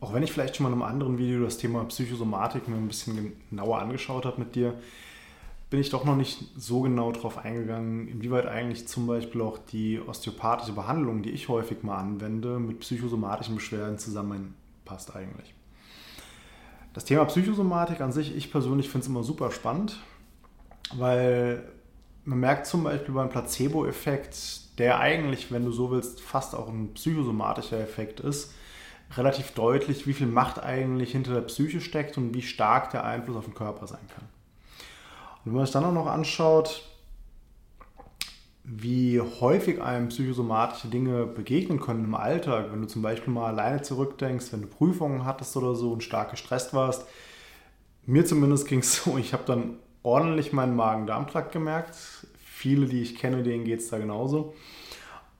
auch wenn ich vielleicht schon mal in einem anderen Video das Thema Psychosomatik mir ein bisschen genauer angeschaut habe mit dir, bin ich doch noch nicht so genau darauf eingegangen, inwieweit eigentlich zum Beispiel auch die osteopathische Behandlung, die ich häufig mal anwende, mit psychosomatischen Beschwerden zusammenpasst eigentlich. Das Thema Psychosomatik an sich, ich persönlich finde es immer super spannend, weil man merkt zum Beispiel beim Placebo-Effekt, der eigentlich, wenn du so willst, fast auch ein psychosomatischer Effekt ist, relativ deutlich, wie viel Macht eigentlich hinter der Psyche steckt und wie stark der Einfluss auf den Körper sein kann. Und wenn man sich dann auch noch anschaut, wie häufig einem psychosomatische Dinge begegnen können im Alltag, wenn du zum Beispiel mal alleine zurückdenkst, wenn du Prüfungen hattest oder so und stark gestresst warst. Mir zumindest ging es so, ich habe dann ordentlich meinen Magen-Darm-Trakt gemerkt. Viele, die ich kenne, denen geht es da genauso.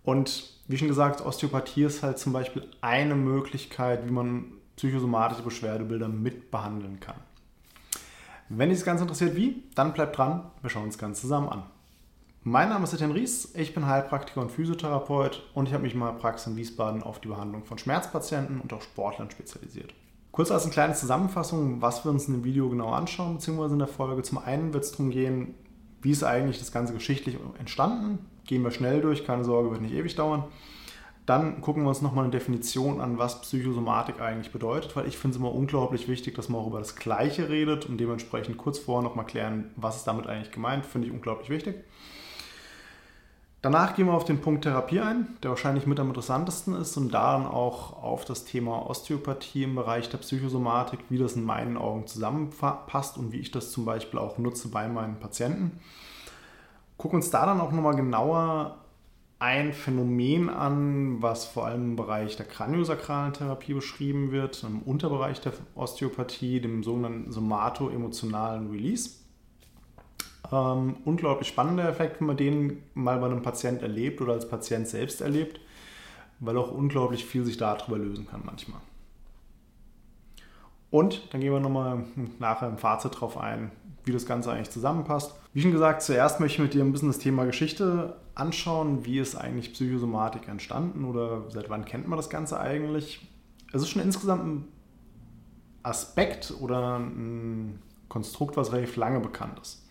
Und wie schon gesagt, Osteopathie ist halt zum Beispiel eine Möglichkeit, wie man psychosomatische Beschwerdebilder mit kann. Wenn dich das Ganze interessiert, wie, dann bleibt dran, wir schauen uns das Ganze zusammen an. Mein Name ist Etienne Ries, ich bin Heilpraktiker und Physiotherapeut und ich habe mich in meiner Praxis in Wiesbaden auf die Behandlung von Schmerzpatienten und auch Sportlern spezialisiert. Kurz als eine kleine Zusammenfassung, was wir uns in dem Video genau anschauen, beziehungsweise in der Folge. Zum einen wird es darum gehen, wie ist eigentlich das Ganze geschichtlich entstanden. Gehen wir schnell durch, keine Sorge, wird nicht ewig dauern. Dann gucken wir uns nochmal eine Definition an, was Psychosomatik eigentlich bedeutet, weil ich finde es immer unglaublich wichtig, dass man auch über das Gleiche redet und dementsprechend kurz vorher nochmal klären, was ist damit eigentlich gemeint, finde ich unglaublich wichtig. Danach gehen wir auf den Punkt Therapie ein, der wahrscheinlich mit am interessantesten ist und dann auch auf das Thema Osteopathie im Bereich der Psychosomatik, wie das in meinen Augen zusammenpasst und wie ich das zum Beispiel auch nutze bei meinen Patienten. Gucken uns da dann auch nochmal genauer ein Phänomen an, was vor allem im Bereich der kraniosakralen Therapie beschrieben wird, im Unterbereich der Osteopathie, dem sogenannten somato-emotionalen Release. Ähm, unglaublich spannender Effekt, wenn man den mal bei einem Patient erlebt oder als Patient selbst erlebt, weil auch unglaublich viel sich darüber lösen kann manchmal. Und dann gehen wir nochmal nachher im Fazit drauf ein, wie das Ganze eigentlich zusammenpasst. Wie schon gesagt, zuerst möchte ich mit dir ein bisschen das Thema Geschichte anschauen, wie ist eigentlich Psychosomatik entstanden oder seit wann kennt man das Ganze eigentlich. Es ist schon insgesamt ein Aspekt oder ein Konstrukt, was relativ lange bekannt ist.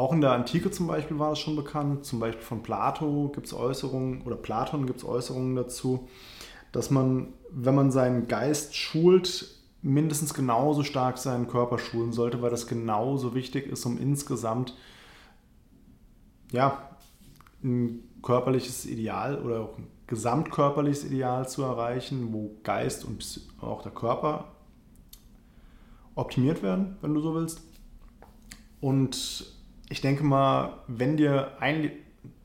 Auch in der Antike zum Beispiel war es schon bekannt, zum Beispiel von Plato gibt es Äußerungen oder Platon gibt es Äußerungen dazu, dass man, wenn man seinen Geist schult, mindestens genauso stark seinen Körper schulen sollte, weil das genauso wichtig ist, um insgesamt ja, ein körperliches Ideal oder auch ein gesamtkörperliches Ideal zu erreichen, wo Geist und auch der Körper optimiert werden, wenn du so willst. Und ich denke mal, wenn dir ein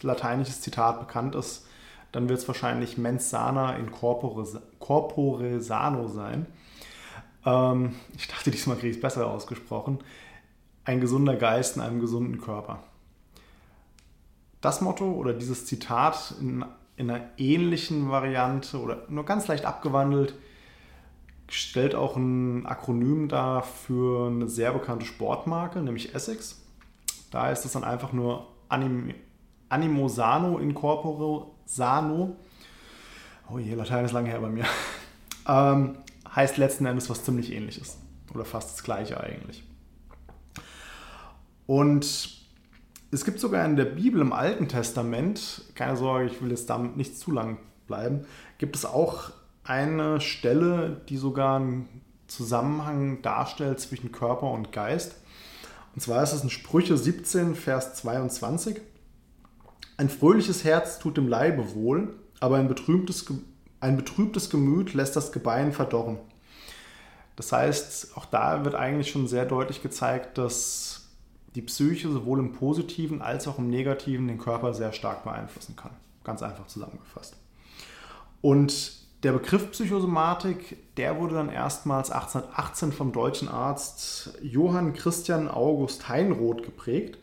lateinisches Zitat bekannt ist, dann wird es wahrscheinlich mens sana in corpore, corpore sano sein. Ähm, ich dachte, diesmal kriege ich es besser ausgesprochen. Ein gesunder Geist in einem gesunden Körper. Das Motto oder dieses Zitat in, in einer ähnlichen Variante oder nur ganz leicht abgewandelt stellt auch ein Akronym dar für eine sehr bekannte Sportmarke, nämlich Essex. Da heißt es dann einfach nur Anim, Animo Sano in Corpore Sano. Oh je, Latein ist lange her bei mir. Ähm, heißt letzten Endes was ziemlich ähnliches. Oder fast das gleiche eigentlich. Und es gibt sogar in der Bibel im Alten Testament, keine Sorge, ich will jetzt damit nicht zu lang bleiben, gibt es auch eine Stelle, die sogar einen Zusammenhang darstellt zwischen Körper und Geist. Und zwar ist es in Sprüche 17, Vers 22. Ein fröhliches Herz tut dem Leibe wohl, aber ein betrübtes, ein betrübtes Gemüt lässt das Gebein verdorren. Das heißt, auch da wird eigentlich schon sehr deutlich gezeigt, dass die Psyche sowohl im positiven als auch im negativen den Körper sehr stark beeinflussen kann. Ganz einfach zusammengefasst. Und der Begriff Psychosomatik, der wurde dann erstmals 1818 vom deutschen Arzt Johann Christian August Heinroth geprägt.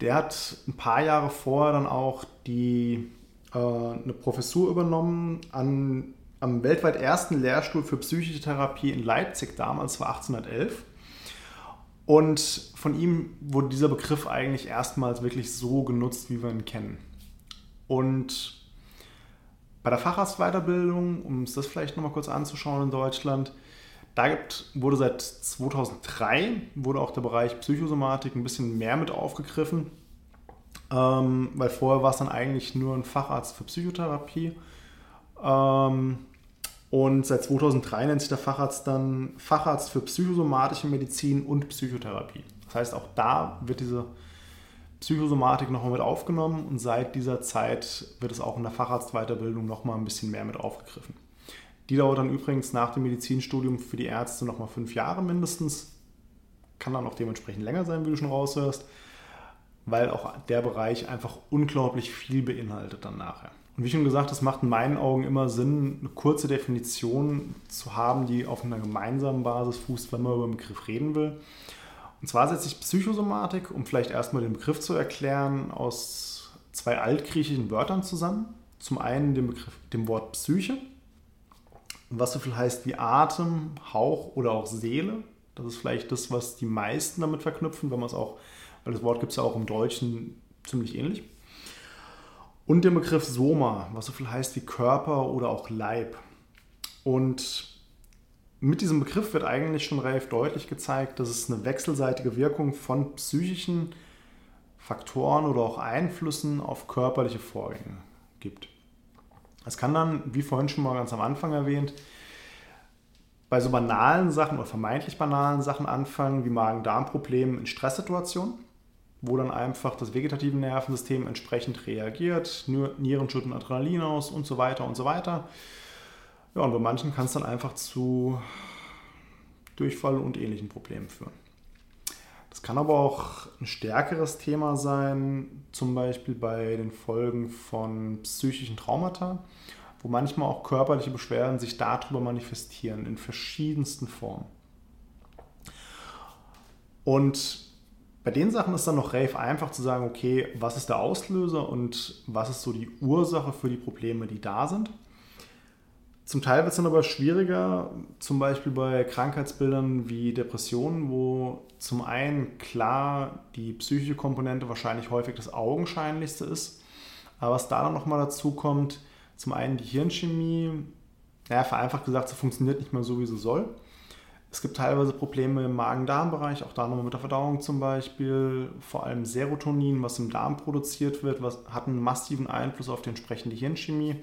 Der hat ein paar Jahre vorher dann auch die, äh, eine Professur übernommen an, am weltweit ersten Lehrstuhl für psychische Therapie in Leipzig damals, war 1811. Und von ihm wurde dieser Begriff eigentlich erstmals wirklich so genutzt, wie wir ihn kennen. Und Bei der Facharztweiterbildung, um es das vielleicht nochmal kurz anzuschauen in Deutschland, da gibt, wurde seit 2003 wurde auch der Bereich Psychosomatik ein bisschen mehr mit aufgegriffen, ähm, weil vorher war es dann eigentlich nur ein Facharzt für Psychotherapie. Ähm, und seit 2003 nennt sich der Facharzt dann Facharzt für psychosomatische Medizin und Psychotherapie. Das heißt, auch da wird diese Psychosomatik nochmal mit aufgenommen und seit dieser Zeit wird es auch in der Facharztweiterbildung nochmal ein bisschen mehr mit aufgegriffen. Die dauert dann übrigens nach dem Medizinstudium für die Ärzte nochmal fünf Jahre mindestens. Kann dann auch dementsprechend länger sein, wie du schon raushörst, weil auch der Bereich einfach unglaublich viel beinhaltet dann nachher. Und wie schon gesagt, es macht in meinen Augen immer Sinn, eine kurze Definition zu haben, die auf einer gemeinsamen Basis fußt, wenn man über einen Begriff reden will. Und zwar setzt sich Psychosomatik, um vielleicht erstmal den Begriff zu erklären, aus zwei altgriechischen Wörtern zusammen. Zum einen dem, Begriff, dem Wort Psyche, was so viel heißt wie Atem, Hauch oder auch Seele. Das ist vielleicht das, was die meisten damit verknüpfen, wenn man es auch, weil das Wort gibt es ja auch im Deutschen ziemlich ähnlich. Und den Begriff Soma, was so viel heißt wie Körper oder auch Leib. Und mit diesem Begriff wird eigentlich schon relativ deutlich gezeigt, dass es eine wechselseitige Wirkung von psychischen Faktoren oder auch Einflüssen auf körperliche Vorgänge gibt. Es kann dann, wie vorhin schon mal ganz am Anfang erwähnt, bei so banalen Sachen oder vermeintlich banalen Sachen anfangen, wie Magen-Darm-Problemen in Stresssituationen, wo dann einfach das vegetative Nervensystem entsprechend reagiert, Nieren schütten Adrenalin aus und so weiter und so weiter. Ja, und bei manchen kann es dann einfach zu Durchfall und ähnlichen Problemen führen. Das kann aber auch ein stärkeres Thema sein, zum Beispiel bei den Folgen von psychischen Traumata, wo manchmal auch körperliche Beschwerden sich darüber manifestieren, in verschiedensten Formen. Und bei den Sachen ist dann noch relativ einfach zu sagen, okay, was ist der Auslöser und was ist so die Ursache für die Probleme, die da sind. Zum Teil wird es dann aber schwieriger, zum Beispiel bei Krankheitsbildern wie Depressionen, wo zum einen klar die psychische Komponente wahrscheinlich häufig das augenscheinlichste ist, aber was da dann nochmal dazu kommt, zum einen die Hirnchemie, naja, vereinfacht gesagt, sie funktioniert nicht mehr so, wie sie soll. Es gibt teilweise Probleme im Magen-Darm-Bereich, auch da nochmal mit der Verdauung zum Beispiel. Vor allem Serotonin, was im Darm produziert wird, was, hat einen massiven Einfluss auf die entsprechende Hirnchemie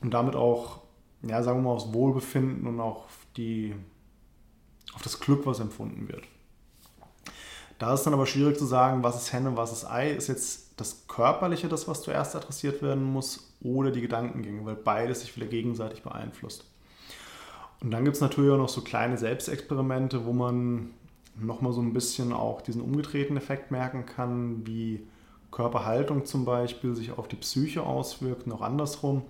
und damit auch ja, sagen wir mal, aufs Wohlbefinden und auch auf, die, auf das Glück, was empfunden wird. Da ist dann aber schwierig zu sagen, was ist Henne, was ist Ei. Ist jetzt das Körperliche das, was zuerst adressiert werden muss, oder die Gedankengänge, weil beides sich wieder gegenseitig beeinflusst. Und dann gibt es natürlich auch noch so kleine Selbstexperimente, wo man nochmal so ein bisschen auch diesen umgedrehten Effekt merken kann, wie Körperhaltung zum Beispiel sich auf die Psyche auswirkt auch andersrum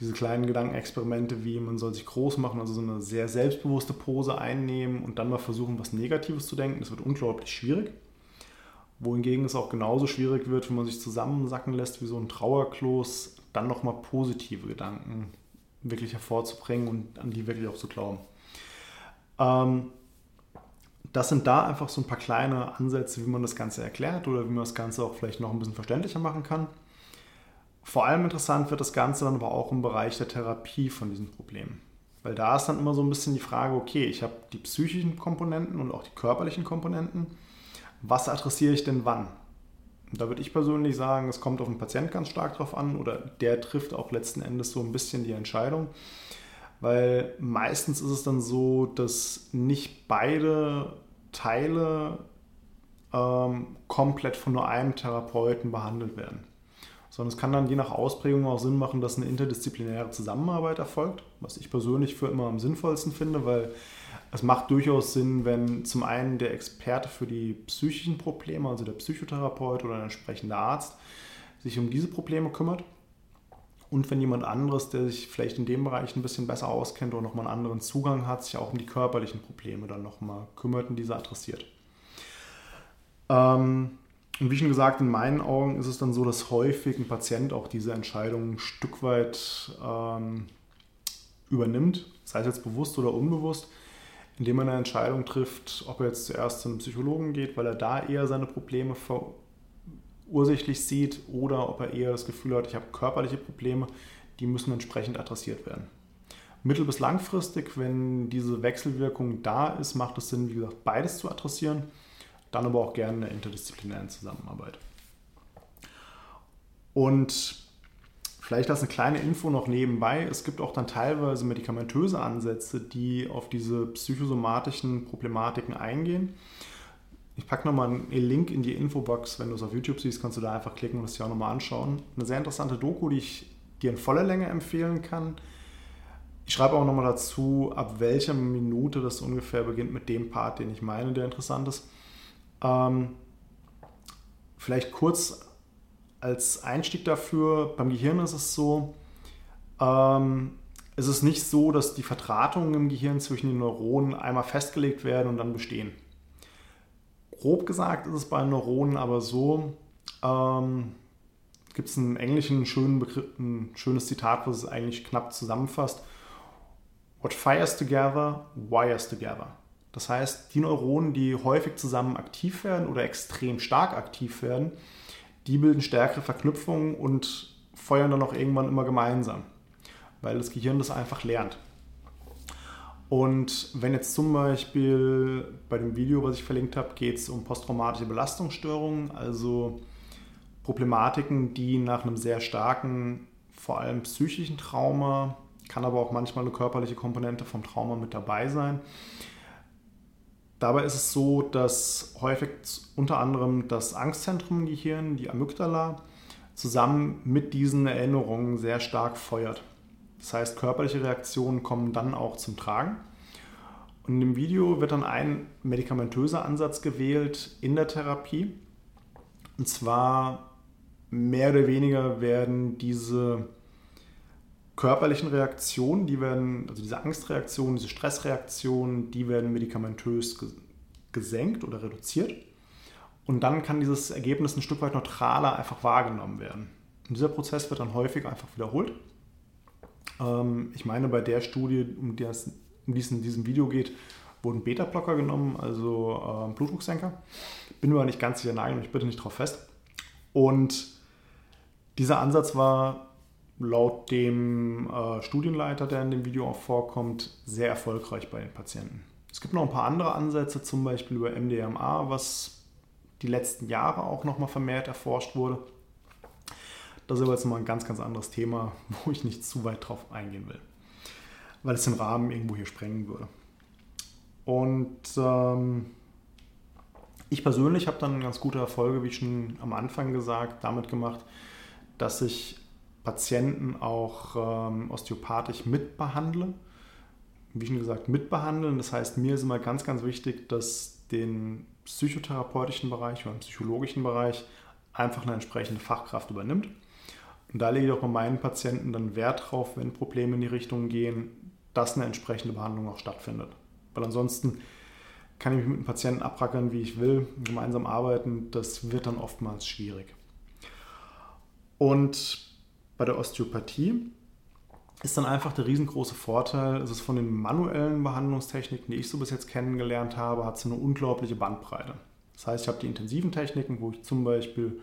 diese kleinen Gedankenexperimente wie man soll sich groß machen, also so eine sehr selbstbewusste Pose einnehmen und dann mal versuchen, was Negatives zu denken. Das wird unglaublich schwierig. Wohingegen es auch genauso schwierig wird, wenn man sich zusammensacken lässt wie so ein Trauerkloß, dann nochmal positive Gedanken wirklich hervorzubringen und an die wirklich auch zu glauben. Ähm, das sind da einfach so ein paar kleine Ansätze, wie man das Ganze erklärt oder wie man das Ganze auch vielleicht noch ein bisschen verständlicher machen kann. Vor allem interessant wird das Ganze dann aber auch im Bereich der Therapie von diesen Problemen. Weil da ist dann immer so ein bisschen die Frage, okay, ich habe die psychischen Komponenten und auch die körperlichen Komponenten. Was adressiere ich denn wann? Und da würde ich persönlich sagen, es kommt auf den Patienten ganz stark drauf an oder der trifft auch letzten Endes so ein bisschen die Entscheidung. Weil meistens ist es dann so, dass nicht beide Teile ähm, komplett von nur einem Therapeuten behandelt werden sondern es kann dann je nach Ausprägung auch Sinn machen, dass eine interdisziplinäre Zusammenarbeit erfolgt, was ich persönlich für immer am sinnvollsten finde, weil es macht durchaus Sinn, wenn zum einen der Experte für die psychischen Probleme, also der Psychotherapeut oder ein entsprechender Arzt, sich um diese Probleme kümmert und wenn jemand anderes, der sich vielleicht in dem Bereich ein bisschen besser auskennt oder nochmal einen anderen Zugang hat, sich auch um die körperlichen Probleme dann nochmal kümmert und diese adressiert. Ähm, und wie schon gesagt, in meinen Augen ist es dann so, dass häufig ein Patient auch diese Entscheidung ein Stück weit ähm, übernimmt, sei es jetzt bewusst oder unbewusst, indem er eine Entscheidung trifft, ob er jetzt zuerst zum Psychologen geht, weil er da eher seine Probleme ursächlich sieht oder ob er eher das Gefühl hat, ich habe körperliche Probleme, die müssen entsprechend adressiert werden. Mittel- bis langfristig, wenn diese Wechselwirkung da ist, macht es Sinn, wie gesagt, beides zu adressieren, dann aber auch gerne in der interdisziplinären Zusammenarbeit. Und vielleicht als eine kleine Info noch nebenbei, es gibt auch dann teilweise medikamentöse Ansätze, die auf diese psychosomatischen Problematiken eingehen. Ich packe nochmal einen Link in die Infobox, wenn du es auf YouTube siehst, kannst du da einfach klicken und es dir auch nochmal anschauen. Eine sehr interessante Doku, die ich dir in voller Länge empfehlen kann ich schreibe auch nochmal dazu, ab welcher Minute das ungefähr beginnt mit dem Part, den ich meine, der interessant ist. Ähm, vielleicht kurz als Einstieg dafür, beim Gehirn ist es so, ähm, es ist nicht so, dass die Vertratungen im Gehirn zwischen den Neuronen einmal festgelegt werden und dann bestehen. Grob gesagt ist es bei Neuronen aber so, ähm, gibt es einen englischen schönen Begriff, ein schönes Zitat, was es eigentlich knapp zusammenfasst. What fires together, wires together. Das heißt, die Neuronen, die häufig zusammen aktiv werden oder extrem stark aktiv werden, die bilden stärkere Verknüpfungen und feuern dann auch irgendwann immer gemeinsam, weil das Gehirn das einfach lernt. Und wenn jetzt zum Beispiel bei dem Video, was ich verlinkt habe, geht es um posttraumatische Belastungsstörungen, also Problematiken, die nach einem sehr starken, vor allem psychischen Trauma kann aber auch manchmal eine körperliche Komponente vom Trauma mit dabei sein. Dabei ist es so, dass häufig unter anderem das Angstzentrum im Gehirn, die Amygdala, zusammen mit diesen Erinnerungen sehr stark feuert. Das heißt, körperliche Reaktionen kommen dann auch zum Tragen. Und im Video wird dann ein medikamentöser Ansatz gewählt in der Therapie. Und zwar mehr oder weniger werden diese körperlichen Reaktionen, die werden, also diese Angstreaktionen, diese Stressreaktionen, die werden medikamentös gesenkt oder reduziert. Und dann kann dieses Ergebnis ein Stück weit neutraler einfach wahrgenommen werden. Und dieser Prozess wird dann häufig einfach wiederholt. Ähm, ich meine, bei der Studie, um die es in diesem Video geht, wurden Beta-Blocker genommen, also äh, Blutdrucksenker. Bin mir aber nicht ganz sicher, nagel mich bitte nicht drauf fest. Und dieser Ansatz war laut dem äh, Studienleiter, der in dem Video auch vorkommt, sehr erfolgreich bei den Patienten. Es gibt noch ein paar andere Ansätze, zum Beispiel über MDMA, was die letzten Jahre auch nochmal vermehrt erforscht wurde. Das ist aber jetzt mal ein ganz, ganz anderes Thema, wo ich nicht zu weit drauf eingehen will, weil es den Rahmen irgendwo hier sprengen würde. Und ähm, ich persönlich habe dann ganz gute Erfolge, wie schon am Anfang gesagt, damit gemacht, dass ich Patienten auch ähm, osteopathisch mitbehandle. Wie schon gesagt, mitbehandeln. Das heißt, mir ist immer ganz, ganz wichtig, dass den psychotherapeutischen Bereich oder psychologischen Bereich einfach eine entsprechende Fachkraft übernimmt. Und da lege ich auch bei meinen Patienten dann Wert drauf, wenn Probleme in die Richtung gehen, dass eine entsprechende Behandlung auch stattfindet. Weil ansonsten kann ich mich mit dem Patienten abrackern, wie ich will, gemeinsam arbeiten. Das wird dann oftmals schwierig. Und bei der Osteopathie ist dann einfach der riesengroße Vorteil, es ist von den manuellen Behandlungstechniken, die ich so bis jetzt kennengelernt habe, hat es eine unglaubliche Bandbreite. Das heißt, ich habe die intensiven Techniken, wo ich zum Beispiel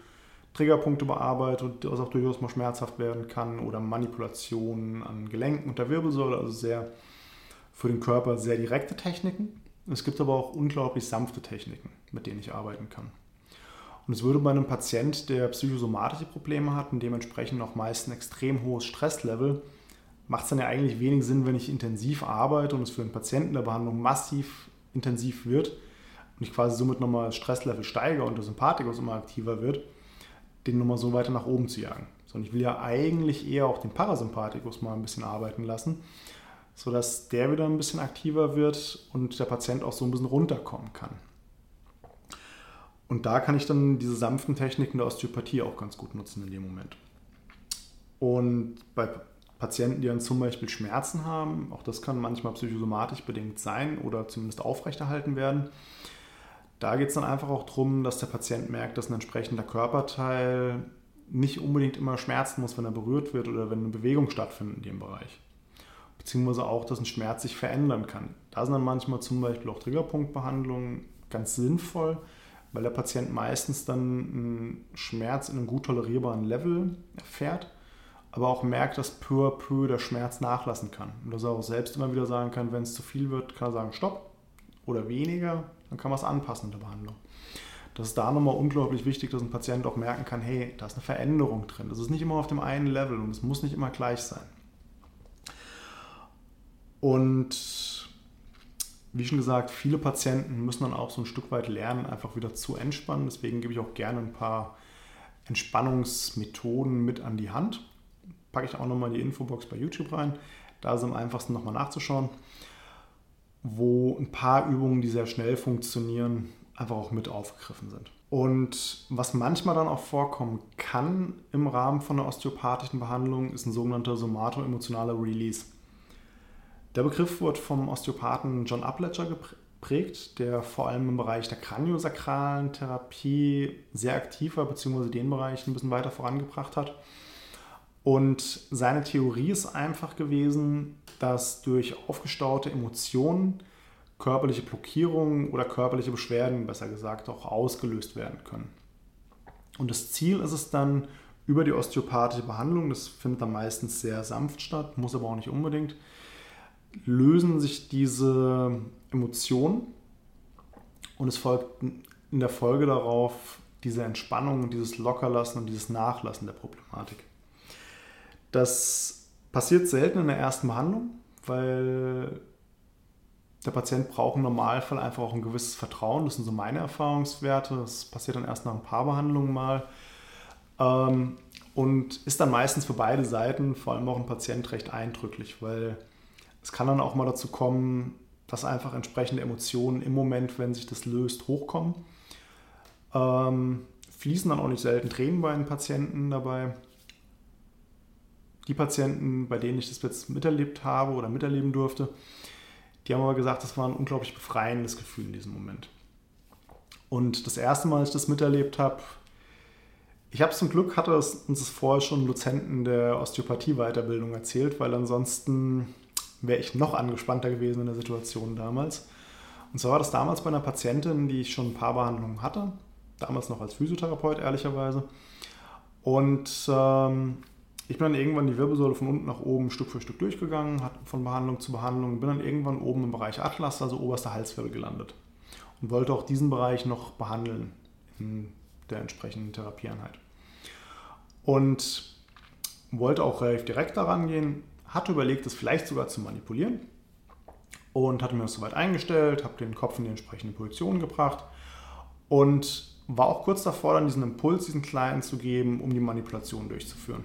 Triggerpunkte bearbeite, was auch durchaus mal schmerzhaft werden kann, oder Manipulationen an Gelenken und der Wirbelsäule, also sehr für den Körper sehr direkte Techniken. Es gibt aber auch unglaublich sanfte Techniken, mit denen ich arbeiten kann. Und es würde bei einem Patient, der psychosomatische Probleme hat und dementsprechend noch meist ein extrem hohes Stresslevel, macht es dann ja eigentlich wenig Sinn, wenn ich intensiv arbeite und es für einen Patienten der Behandlung massiv intensiv wird und ich quasi somit nochmal das Stresslevel steige und der Sympathikus immer aktiver wird, den nochmal so weiter nach oben zu jagen. Sondern ich will ja eigentlich eher auch den Parasympathikus mal ein bisschen arbeiten lassen, sodass der wieder ein bisschen aktiver wird und der Patient auch so ein bisschen runterkommen kann. Und da kann ich dann diese sanften Techniken der Osteopathie auch ganz gut nutzen in dem Moment. Und bei Patienten, die dann zum Beispiel Schmerzen haben, auch das kann manchmal psychosomatisch bedingt sein oder zumindest aufrechterhalten werden. Da geht es dann einfach auch darum, dass der Patient merkt, dass ein entsprechender Körperteil nicht unbedingt immer schmerzen muss, wenn er berührt wird oder wenn eine Bewegung stattfindet in dem Bereich. Beziehungsweise auch, dass ein Schmerz sich verändern kann. Da sind dann manchmal zum Beispiel auch Triggerpunktbehandlungen ganz sinnvoll, weil der Patient meistens dann einen Schmerz in einem gut tolerierbaren Level erfährt aber auch merkt, dass peu à peu der Schmerz nachlassen kann. Und dass er auch selbst immer wieder sagen kann, wenn es zu viel wird, kann er sagen, stopp oder weniger, dann kann man es anpassen in der Behandlung. Das ist da nochmal unglaublich wichtig, dass ein Patient auch merken kann, hey, da ist eine Veränderung drin. Das ist nicht immer auf dem einen Level und es muss nicht immer gleich sein. Und wie schon gesagt, viele Patienten müssen dann auch so ein Stück weit lernen, einfach wieder zu entspannen. Deswegen gebe ich auch gerne ein paar Entspannungsmethoden mit an die Hand. Packe ich auch nochmal in die Infobox bei YouTube rein. Da ist es am einfachsten nochmal nachzuschauen, wo ein paar Übungen, die sehr schnell funktionieren, einfach auch mit aufgegriffen sind. Und was manchmal dann auch vorkommen kann im Rahmen von einer osteopathischen Behandlung, ist ein sogenannter somato-emotionaler Release. Der Begriff wird vom Osteopathen John Upledger geprägt, der vor allem im Bereich der kraniosakralen Therapie sehr aktiv war, beziehungsweise den Bereich ein bisschen weiter vorangebracht hat. Und seine Theorie ist einfach gewesen, dass durch aufgestaute Emotionen körperliche Blockierungen oder körperliche Beschwerden, besser gesagt, auch ausgelöst werden können. Und das Ziel ist es dann über die osteopathische Behandlung, das findet dann meistens sehr sanft statt, muss aber auch nicht unbedingt, lösen sich diese Emotionen und es folgt in der Folge darauf diese Entspannung und dieses Lockerlassen und dieses Nachlassen der Problematik. Das passiert selten in der ersten Behandlung, weil der Patient braucht im Normalfall einfach auch ein gewisses Vertrauen. Das sind so meine Erfahrungswerte. Das passiert dann erst nach ein paar Behandlungen mal. Ähm, und ist dann meistens für beide Seiten, vor allem auch ein Patient, recht eindrücklich, weil es kann dann auch mal dazu kommen, dass einfach entsprechende Emotionen im Moment, wenn sich das löst, hochkommen. Ähm, fließen dann auch nicht selten Tränen bei den Patienten dabei. Die Patienten, bei denen ich das jetzt miterlebt habe oder miterleben durfte, die haben aber gesagt, das war ein unglaublich befreiendes Gefühl in diesem Moment. Und das erste Mal, als ich das miterlebt habe, ich habe zum Glück, hatte uns das vorher schon Dozenten der Osteopathie-Weiterbildung erzählt, weil ansonsten wäre ich noch angespannter gewesen in der Situation damals. Und zwar war das damals bei einer Patientin, die ich schon ein paar Behandlungen hatte, damals noch als Physiotherapeut ehrlicherweise. Und ähm, ich bin dann irgendwann die Wirbelsäule von unten nach oben Stück für Stück durchgegangen, von Behandlung zu Behandlung, bin dann irgendwann oben im Bereich Atlas, also oberster Halswirbel gelandet. Und wollte auch diesen Bereich noch behandeln in der entsprechenden Therapieeinheit. Und wollte auch relativ direkt daran gehen, hatte überlegt, das vielleicht sogar zu manipulieren und hatte mir das soweit eingestellt, habe den Kopf in die entsprechende Position gebracht und war auch kurz davor, dann diesen Impuls, diesen kleinen zu geben, um die Manipulation durchzuführen.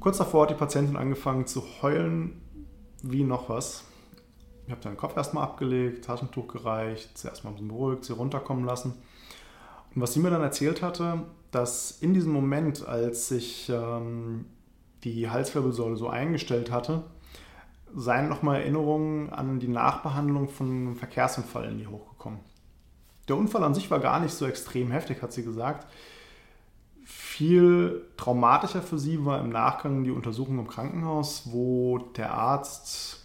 Kurz davor hat die Patientin angefangen zu heulen wie noch was. Ich habe den Kopf erstmal abgelegt, Taschentuch gereicht, sie erstmal ein bisschen beruhigt, sie runterkommen lassen. Und was sie mir dann erzählt hatte, dass in diesem Moment, als sich ähm, die Halswirbelsäule so eingestellt hatte, seien nochmal Erinnerungen an die Nachbehandlung von einem Verkehrsunfall in die hochgekommen. Der Unfall an sich war gar nicht so extrem heftig, hat sie gesagt. Viel traumatischer für sie war im Nachgang die Untersuchung im Krankenhaus, wo der Arzt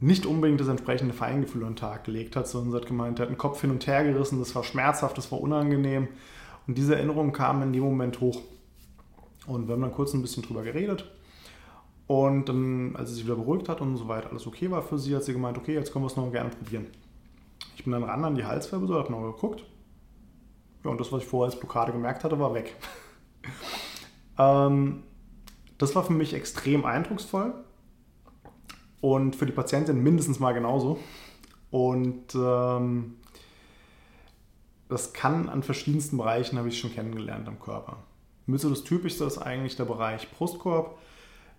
nicht unbedingt das entsprechende Feingefühl an den Tag gelegt hat, sondern sie hat gemeint, er hat den Kopf hin und her gerissen, das war schmerzhaft, das war unangenehm. Und diese Erinnerungen kamen in dem Moment hoch. Und wir haben dann kurz ein bisschen drüber geredet. Und dann, als sie sich wieder beruhigt hat und soweit alles okay war für sie, hat sie gemeint, okay, jetzt können wir es noch gerne probieren. Ich bin dann ran an die Halswirbelsäule, habe noch geguckt ja, und das, was ich vorher als Blockade gemerkt hatte, war weg. ähm, das war für mich extrem eindrucksvoll und für die Patientin mindestens mal genauso. Und ähm, das kann an verschiedensten Bereichen, habe ich schon kennengelernt am Körper. So das Typischste ist eigentlich der Bereich Brustkorb.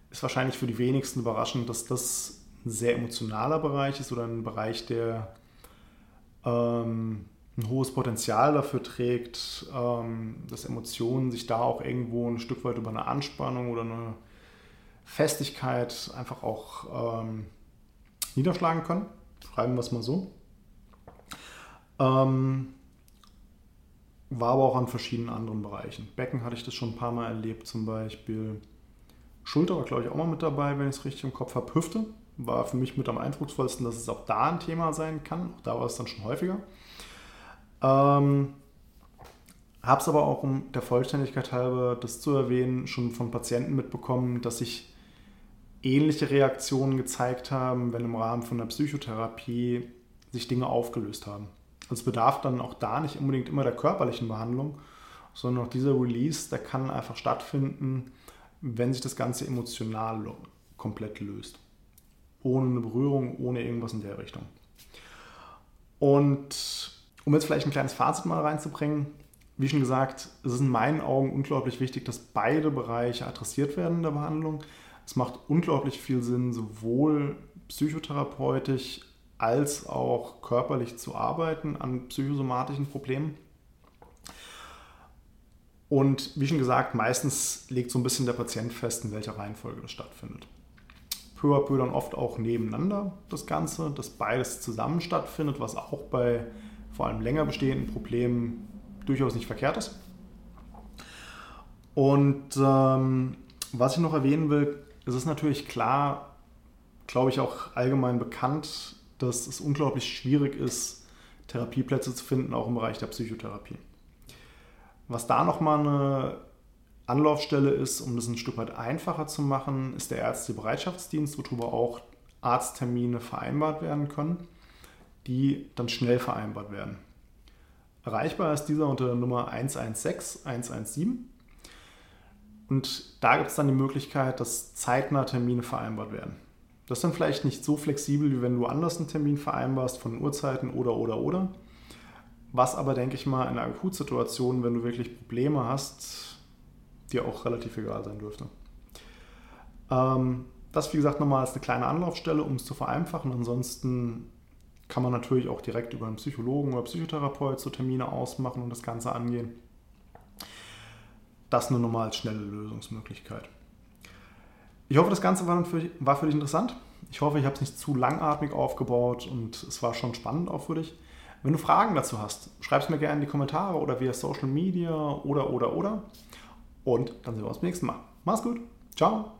Ist wahrscheinlich für die wenigsten überraschend, dass das ein sehr emotionaler Bereich ist oder ein Bereich, der ähm, ein hohes Potenzial dafür trägt, ähm, dass Emotionen sich da auch irgendwo ein Stück weit über eine Anspannung oder eine Festigkeit einfach auch ähm, niederschlagen können. Schreiben wir es mal so. Ähm, war aber auch an verschiedenen anderen Bereichen. Becken hatte ich das schon ein paar Mal erlebt, zum Beispiel. Schulter war, glaube ich, auch mal mit dabei, wenn ich es richtig im Kopf habe. Hüfte war für mich mit am eindrucksvollsten, dass es auch da ein Thema sein kann. Auch da war es dann schon häufiger. Ähm, Habe es aber auch, um der Vollständigkeit halber das zu erwähnen, schon von Patienten mitbekommen, dass sich ähnliche Reaktionen gezeigt haben, wenn im Rahmen von der Psychotherapie sich Dinge aufgelöst haben. Also es bedarf dann auch da nicht unbedingt immer der körperlichen Behandlung, sondern auch dieser Release, der kann einfach stattfinden, wenn sich das Ganze emotional komplett löst. Ohne eine Berührung, ohne irgendwas in der Richtung. Und um jetzt vielleicht ein kleines Fazit mal reinzubringen, wie schon gesagt, es ist in meinen Augen unglaublich wichtig, dass beide Bereiche adressiert werden in der Behandlung. Es macht unglaublich viel Sinn, sowohl psychotherapeutisch als auch körperlich zu arbeiten an psychosomatischen Problemen. Und wie schon gesagt, meistens legt so ein bisschen der Patient fest, in welcher Reihenfolge das stattfindet. Peu à peu dann oft auch nebeneinander das Ganze, dass beides zusammen stattfindet, was auch bei vor allem länger bestehenden Problemen durchaus nicht verkehrt ist. Und ähm, was ich noch erwähnen will, es ist natürlich klar, glaube ich auch allgemein bekannt, dass es unglaublich schwierig ist, Therapieplätze zu finden, auch im Bereich der Psychotherapie. Was da nochmal eine Anlaufstelle ist, um das ein Stück weit einfacher zu machen, ist der Ärztebereitschaftsdienst, worüber auch Arzttermine vereinbart werden können, die dann schnell vereinbart werden. Erreichbar ist dieser unter der Nummer 116 117. Und da gibt es dann die Möglichkeit, dass zeitnah Termine vereinbart werden. Das ist dann vielleicht nicht so flexibel, wie wenn du anders einen Termin vereinbarst von Uhrzeiten oder oder oder. Was aber, denke ich mal, in einer Akutsituation, wenn du wirklich Probleme hast, dir auch relativ egal sein dürfte. Ähm, das, wie gesagt, nochmal als eine kleine Anlaufstelle, um es zu vereinfachen. Ansonsten kann man natürlich auch direkt über einen Psychologen oder Psychotherapeut so Termine ausmachen und das Ganze angehen. Das nur nochmal als schnelle Lösungsmöglichkeit. Ich hoffe, das Ganze war für, war für dich interessant. Ich hoffe, ich habe es nicht zu langatmig aufgebaut und es war schon spannend auch für dich. Wenn du Fragen dazu hast, schreib es mir gerne in die Kommentare oder via Social Media oder oder oder. Und dann sehen wir uns beim nächsten Mal. Mach's gut. Ciao.